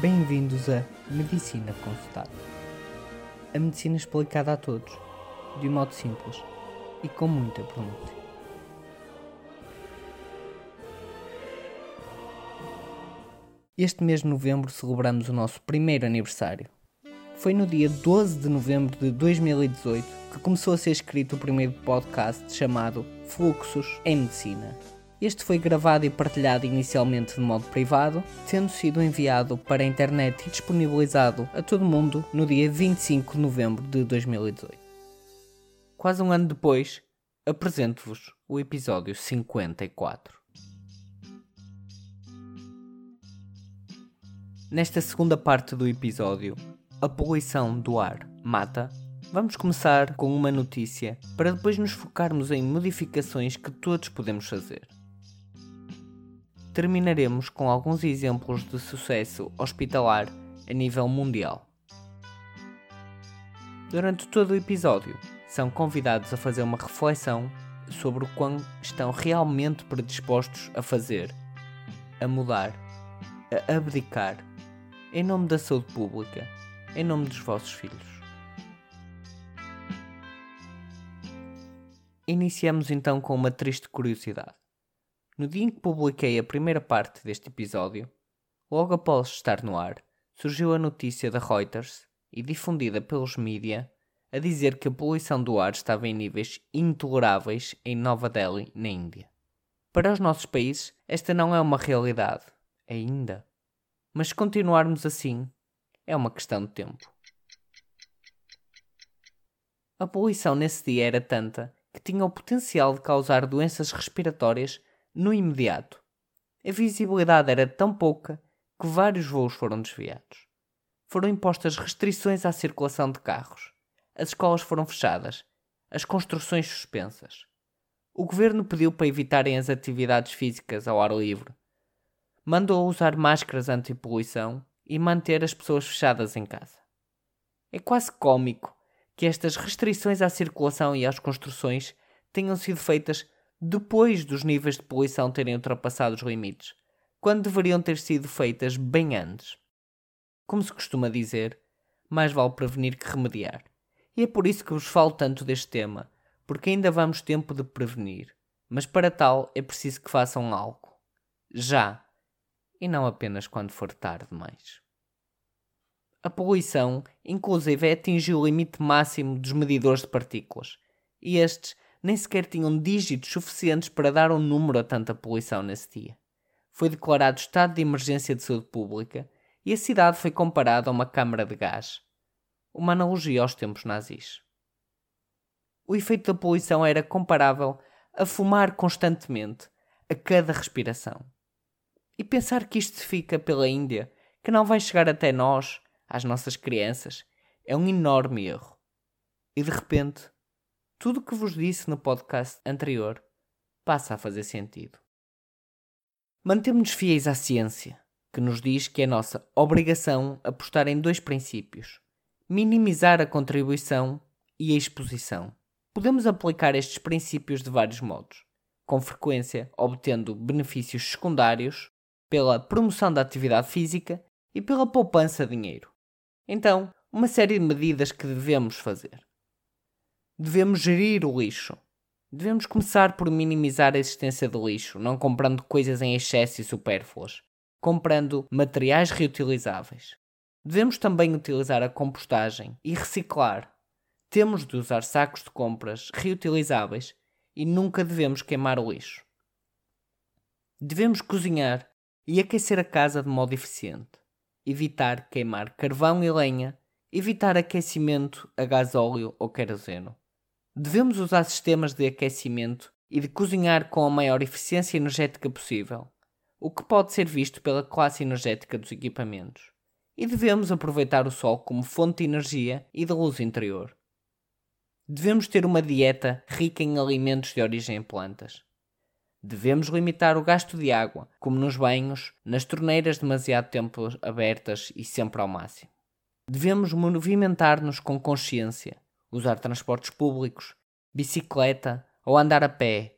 Bem-vindos a Medicina Consultada. A medicina explicada a todos, de um modo simples e com muita pronúncia. Este mês de novembro celebramos o nosso primeiro aniversário. Foi no dia 12 de novembro de 2018 que começou a ser escrito o primeiro podcast chamado Fluxos em Medicina, este foi gravado e partilhado inicialmente de modo privado, tendo sido enviado para a internet e disponibilizado a todo mundo no dia 25 de novembro de 2018. Quase um ano depois, apresento-vos o episódio 54. Nesta segunda parte do episódio, a poluição do ar mata Vamos começar com uma notícia para depois nos focarmos em modificações que todos podemos fazer terminaremos com alguns exemplos de sucesso hospitalar a nível mundial. Durante todo o episódio, são convidados a fazer uma reflexão sobre o quão estão realmente predispostos a fazer, a mudar, a abdicar, em nome da saúde pública, em nome dos vossos filhos. Iniciamos então com uma triste curiosidade. No dia em que publiquei a primeira parte deste episódio, logo após estar no ar, surgiu a notícia da Reuters e difundida pelos mídia a dizer que a poluição do ar estava em níveis intoleráveis em Nova Delhi, na Índia. Para os nossos países, esta não é uma realidade, ainda. Mas se continuarmos assim, é uma questão de tempo. A poluição nesse dia era tanta que tinha o potencial de causar doenças respiratórias no imediato. A visibilidade era tão pouca que vários voos foram desviados. Foram impostas restrições à circulação de carros. As escolas foram fechadas. As construções suspensas. O governo pediu para evitarem as atividades físicas ao ar livre. Mandou usar máscaras anti-poluição e manter as pessoas fechadas em casa. É quase cômico que estas restrições à circulação e às construções tenham sido feitas depois dos níveis de poluição terem ultrapassado os limites, quando deveriam ter sido feitas bem antes. Como se costuma dizer, mais vale prevenir que remediar. E é por isso que vos falo tanto deste tema, porque ainda vamos tempo de prevenir. Mas para tal é preciso que façam algo. Já. E não apenas quando for tarde demais. A poluição, inclusive, atingiu o limite máximo dos medidores de partículas. E estes nem sequer tinham dígitos suficientes para dar um número a tanta poluição nesse dia. Foi declarado estado de emergência de saúde pública e a cidade foi comparada a uma câmara de gás. Uma analogia aos tempos nazis. O efeito da poluição era comparável a fumar constantemente, a cada respiração. E pensar que isto fica pela Índia, que não vai chegar até nós, às nossas crianças, é um enorme erro. E de repente, tudo o que vos disse no podcast anterior passa a fazer sentido. Mantemos-nos fiéis à ciência, que nos diz que é nossa obrigação apostar em dois princípios: minimizar a contribuição e a exposição. Podemos aplicar estes princípios de vários modos, com frequência obtendo benefícios secundários pela promoção da atividade física e pela poupança de dinheiro. Então, uma série de medidas que devemos fazer devemos gerir o lixo. Devemos começar por minimizar a existência de lixo, não comprando coisas em excesso e supérfluas, comprando materiais reutilizáveis. Devemos também utilizar a compostagem e reciclar. Temos de usar sacos de compras reutilizáveis e nunca devemos queimar o lixo. Devemos cozinhar e aquecer a casa de modo eficiente. Evitar queimar carvão e lenha. Evitar aquecimento a gasóleo ou queroseno. Devemos usar sistemas de aquecimento e de cozinhar com a maior eficiência energética possível, o que pode ser visto pela classe energética dos equipamentos. E devemos aproveitar o sol como fonte de energia e de luz interior. Devemos ter uma dieta rica em alimentos de origem em plantas. Devemos limitar o gasto de água, como nos banhos, nas torneiras demasiado tempo abertas e sempre ao máximo. Devemos movimentar-nos com consciência, usar transportes públicos, bicicleta ou andar a pé,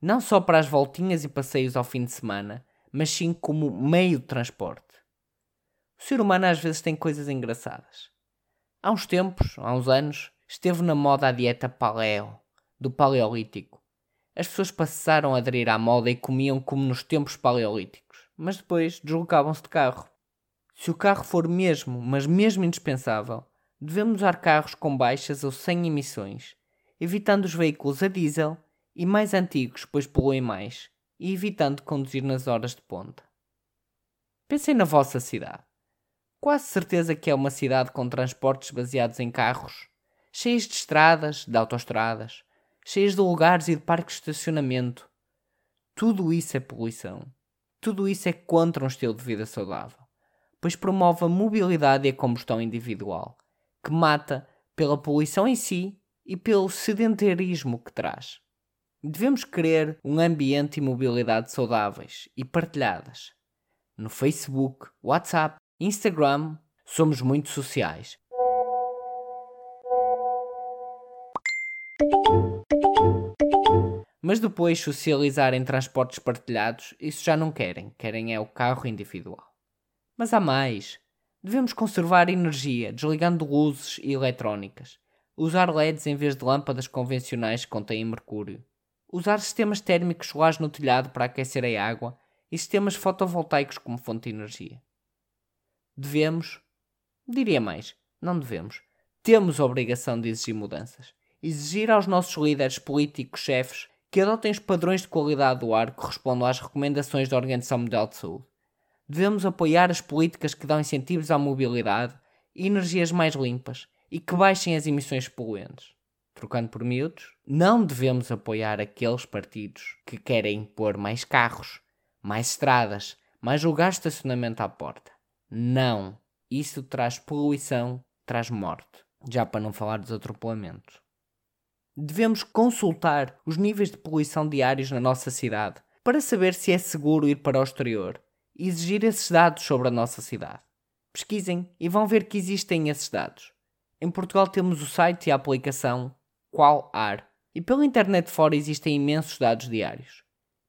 não só para as voltinhas e passeios ao fim de semana, mas sim como meio de transporte. O ser humano às vezes tem coisas engraçadas. Há uns tempos, há uns anos, esteve na moda a dieta paleo, do paleolítico. As pessoas passaram a aderir à moda e comiam como nos tempos paleolíticos, mas depois deslocavam-se de carro. Se o carro for mesmo, mas mesmo indispensável, devemos usar carros com baixas ou sem emissões, evitando os veículos a diesel e mais antigos, pois poluem mais, e evitando conduzir nas horas de ponta. Pensem na vossa cidade. Quase certeza que é uma cidade com transportes baseados em carros, cheios de estradas, de autoestradas, cheios de lugares e de parques de estacionamento. Tudo isso é poluição. Tudo isso é contra um estilo de vida saudável, pois promove a mobilidade e a combustão individual, que mata pela poluição em si e pelo sedentarismo que traz. Devemos querer um ambiente e mobilidade saudáveis e partilhadas. No Facebook, WhatsApp, Instagram, somos muito sociais. Mas depois socializar em transportes partilhados, isso já não querem, querem é o carro individual. Mas há mais. Devemos conservar energia, desligando luzes e eletrónicas. Usar LEDs em vez de lâmpadas convencionais que contêm mercúrio. Usar sistemas térmicos solares no telhado para aquecer a água e sistemas fotovoltaicos como fonte de energia. Devemos, diria mais, não devemos, temos a obrigação de exigir mudanças. Exigir aos nossos líderes políticos chefes que adotem os padrões de qualidade do ar que correspondam às recomendações da Organização Mundial de Saúde. Devemos apoiar as políticas que dão incentivos à mobilidade e energias mais limpas e que baixem as emissões poluentes. Trocando por miúdos, não devemos apoiar aqueles partidos que querem impor mais carros, mais estradas, mais lugares de estacionamento à porta. Não. Isso traz poluição, traz morte. Já para não falar dos atropelamentos. Devemos consultar os níveis de poluição diários na nossa cidade para saber se é seguro ir para o exterior exigir esses dados sobre a nossa cidade. Pesquisem e vão ver que existem esses dados. Em Portugal temos o site e a aplicação Qual Ar e pela internet fora existem imensos dados diários.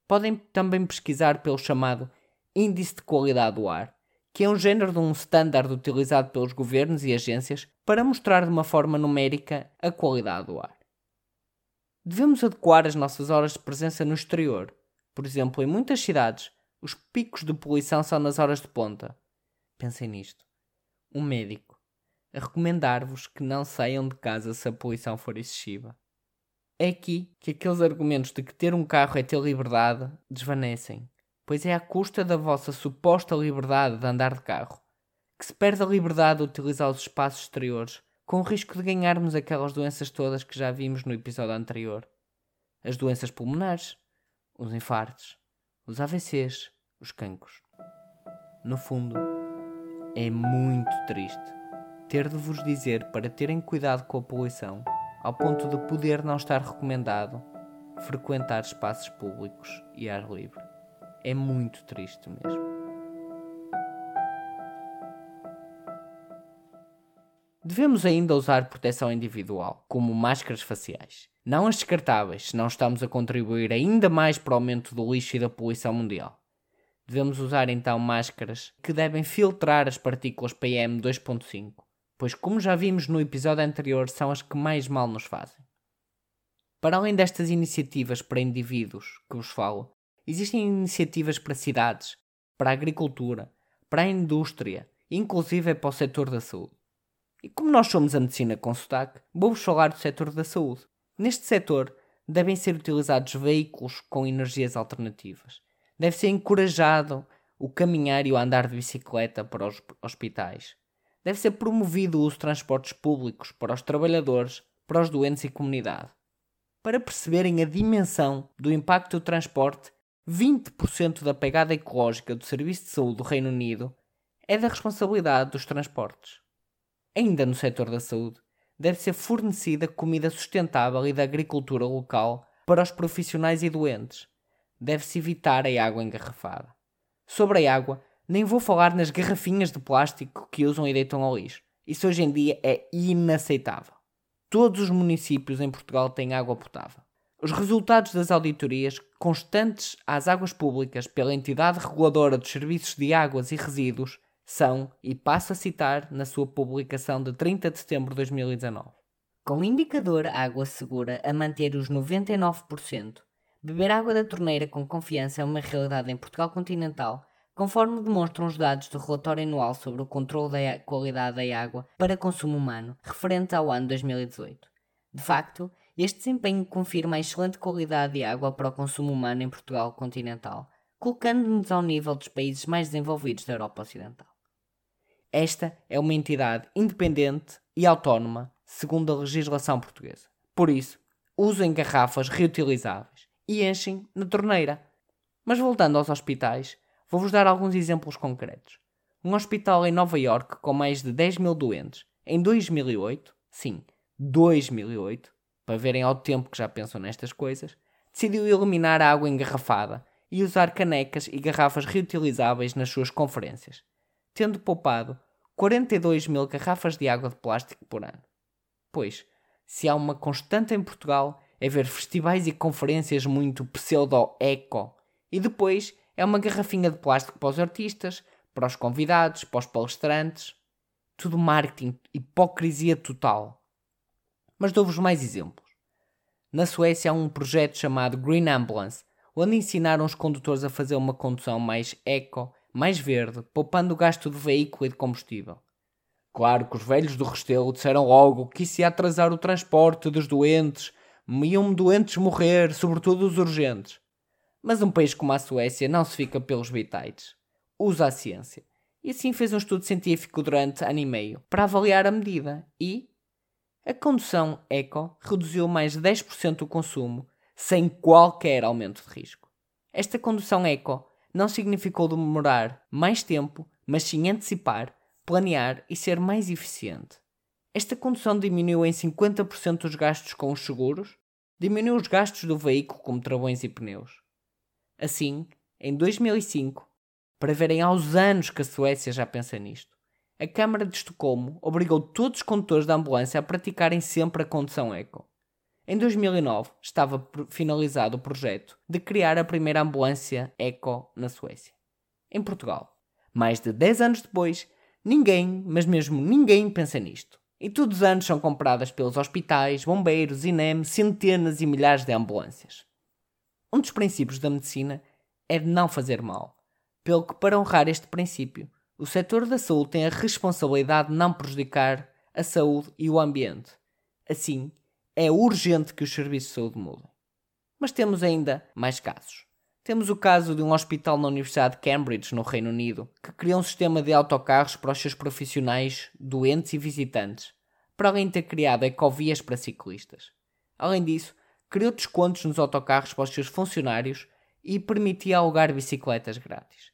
Podem também pesquisar pelo chamado Índice de Qualidade do Ar, que é um género de um standard utilizado pelos governos e agências para mostrar de uma forma numérica a qualidade do ar. Devemos adequar as nossas horas de presença no exterior. Por exemplo, em muitas cidades, os picos de poluição são nas horas de ponta. Pensem nisto. Um médico a recomendar-vos que não saiam de casa se a poluição for excessiva. É aqui que aqueles argumentos de que ter um carro é ter liberdade desvanecem, pois é à custa da vossa suposta liberdade de andar de carro que se perde a liberdade de utilizar os espaços exteriores com o risco de ganharmos aquelas doenças todas que já vimos no episódio anterior. As doenças pulmonares, os infartos, os AVCs, os cancros. No fundo, é muito triste ter de vos dizer para terem cuidado com a poluição, ao ponto de poder não estar recomendado frequentar espaços públicos e ar livre. É muito triste mesmo. Devemos ainda usar proteção individual, como máscaras faciais. Não as descartáveis, senão estamos a contribuir ainda mais para o aumento do lixo e da poluição mundial. Devemos usar então máscaras que devem filtrar as partículas PM 2.5, pois, como já vimos no episódio anterior, são as que mais mal nos fazem. Para além destas iniciativas para indivíduos que vos falo, existem iniciativas para cidades, para a agricultura, para a indústria, inclusive para o setor da saúde. E como nós somos a medicina com sotaque, vou-vos falar do setor da saúde. Neste setor, devem ser utilizados veículos com energias alternativas. Deve ser encorajado o caminhar e o andar de bicicleta para os hospitais. Deve ser promovido o uso de transportes públicos para os trabalhadores, para os doentes e comunidade. Para perceberem a dimensão do impacto do transporte, 20% da pegada ecológica do Serviço de Saúde do Reino Unido é da responsabilidade dos transportes ainda no setor da saúde, deve ser fornecida comida sustentável e da agricultura local para os profissionais e doentes. Deve-se evitar a água engarrafada. Sobre a água, nem vou falar nas garrafinhas de plástico que usam e deitam ao lixo. Isso hoje em dia é inaceitável. Todos os municípios em Portugal têm água potável. Os resultados das auditorias constantes às águas públicas pela entidade reguladora dos serviços de águas e resíduos São, e passo a citar na sua publicação de 30 de setembro de 2019. Com o indicador água segura a manter os 99%, beber água da torneira com confiança é uma realidade em Portugal continental, conforme demonstram os dados do relatório anual sobre o controle da qualidade da água para consumo humano, referente ao ano 2018. De facto, este desempenho confirma a excelente qualidade de água para o consumo humano em Portugal continental, colocando-nos ao nível dos países mais desenvolvidos da Europa Ocidental. Esta é uma entidade independente e autónoma, segundo a legislação portuguesa. Por isso, usem garrafas reutilizáveis e enchem na torneira. Mas voltando aos hospitais, vou-vos dar alguns exemplos concretos. Um hospital em Nova York com mais de 10 mil doentes, em 2008, sim, 2008, para verem ao tempo que já pensam nestas coisas, decidiu eliminar a água engarrafada e usar canecas e garrafas reutilizáveis nas suas conferências, tendo poupado 42 mil garrafas de água de plástico por ano. Pois, se há uma constante em Portugal, é ver festivais e conferências muito pseudo-eco, e depois é uma garrafinha de plástico para os artistas, para os convidados, para os palestrantes. Tudo marketing, hipocrisia total. Mas dou-vos mais exemplos. Na Suécia há um projeto chamado Green Ambulance, onde ensinaram os condutores a fazer uma condução mais eco, mais verde, poupando o gasto do veículo e de combustível. Claro que os velhos do Restelo disseram logo que isso ia atrasar o transporte dos doentes, iam doentes morrer, sobretudo os urgentes. Mas um país como a Suécia não se fica pelos bitites. Usa a ciência. E assim fez um estudo científico durante ano e meio para avaliar a medida e a condução eco reduziu mais de 10% o consumo sem qualquer aumento de risco. Esta condução eco não significou demorar mais tempo, mas sim antecipar, planear e ser mais eficiente. Esta condução diminuiu em 50% os gastos com os seguros, diminuiu os gastos do veículo como travões e pneus. Assim, em 2005, para verem aos anos que a Suécia já pensa nisto, a Câmara de Estocolmo obrigou todos os condutores da ambulância a praticarem sempre a condução eco. Em 2009 estava finalizado o projeto de criar a primeira ambulância eco na Suécia. Em Portugal, mais de 10 anos depois, ninguém, mas mesmo ninguém pensa nisto. E todos os anos são compradas pelos hospitais, bombeiros, INEM, centenas e milhares de ambulâncias. Um dos princípios da medicina é de não fazer mal, pelo que, para honrar este princípio, o setor da saúde tem a responsabilidade de não prejudicar a saúde e o ambiente. Assim, é urgente que os serviços de saúde mudem. Mas temos ainda mais casos. Temos o caso de um hospital na Universidade de Cambridge, no Reino Unido, que criou um sistema de autocarros para os seus profissionais, doentes e visitantes, para além de ter criado ecovias para ciclistas. Além disso, criou descontos nos autocarros para os seus funcionários e permitia alugar bicicletas grátis.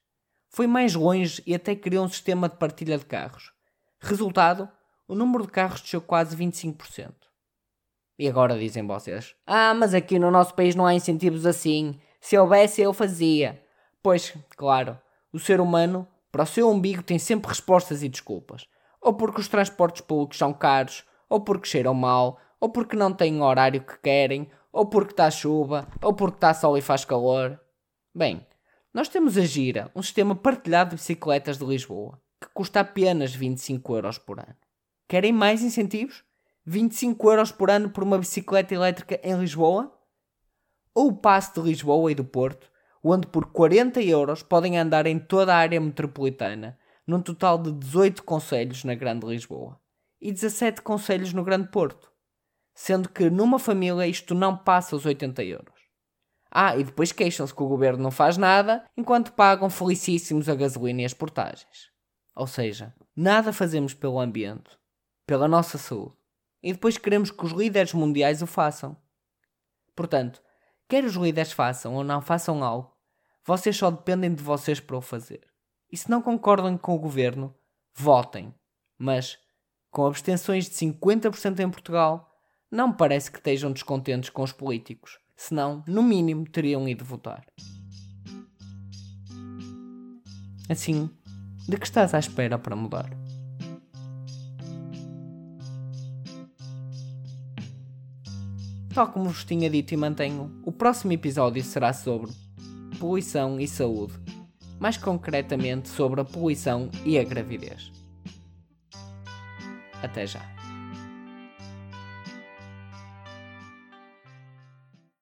Foi mais longe e até criou um sistema de partilha de carros. Resultado, o número de carros desceu quase 25%. E agora dizem vocês: Ah, mas aqui no nosso país não há incentivos assim. Se houvesse, eu fazia. Pois, claro, o ser humano, para o seu umbigo, tem sempre respostas e desculpas. Ou porque os transportes públicos são caros, ou porque cheiram mal, ou porque não têm o horário que querem, ou porque está chuva, ou porque está sol e faz calor. Bem, nós temos a Gira, um sistema partilhado de bicicletas de Lisboa, que custa apenas 25 euros por ano. Querem mais incentivos? 25 euros por ano por uma bicicleta elétrica em Lisboa? Ou o passe de Lisboa e do Porto, onde por 40 euros podem andar em toda a área metropolitana, num total de 18 conselhos na Grande Lisboa e 17 conselhos no Grande Porto, sendo que numa família isto não passa os 80 euros. Ah, e depois queixam-se que o governo não faz nada, enquanto pagam felicíssimos a gasolina e as portagens. Ou seja, nada fazemos pelo ambiente, pela nossa saúde. E depois queremos que os líderes mundiais o façam. Portanto, quer os líderes façam ou não façam algo, vocês só dependem de vocês para o fazer. E se não concordam com o governo, votem. Mas, com abstenções de 50% em Portugal, não parece que estejam descontentes com os políticos senão, no mínimo, teriam ido votar. Assim, de que estás à espera para mudar? Tal como vos tinha dito e mantenho, o próximo episódio será sobre poluição e saúde. mais concretamente sobre a poluição e a gravidez. Até já!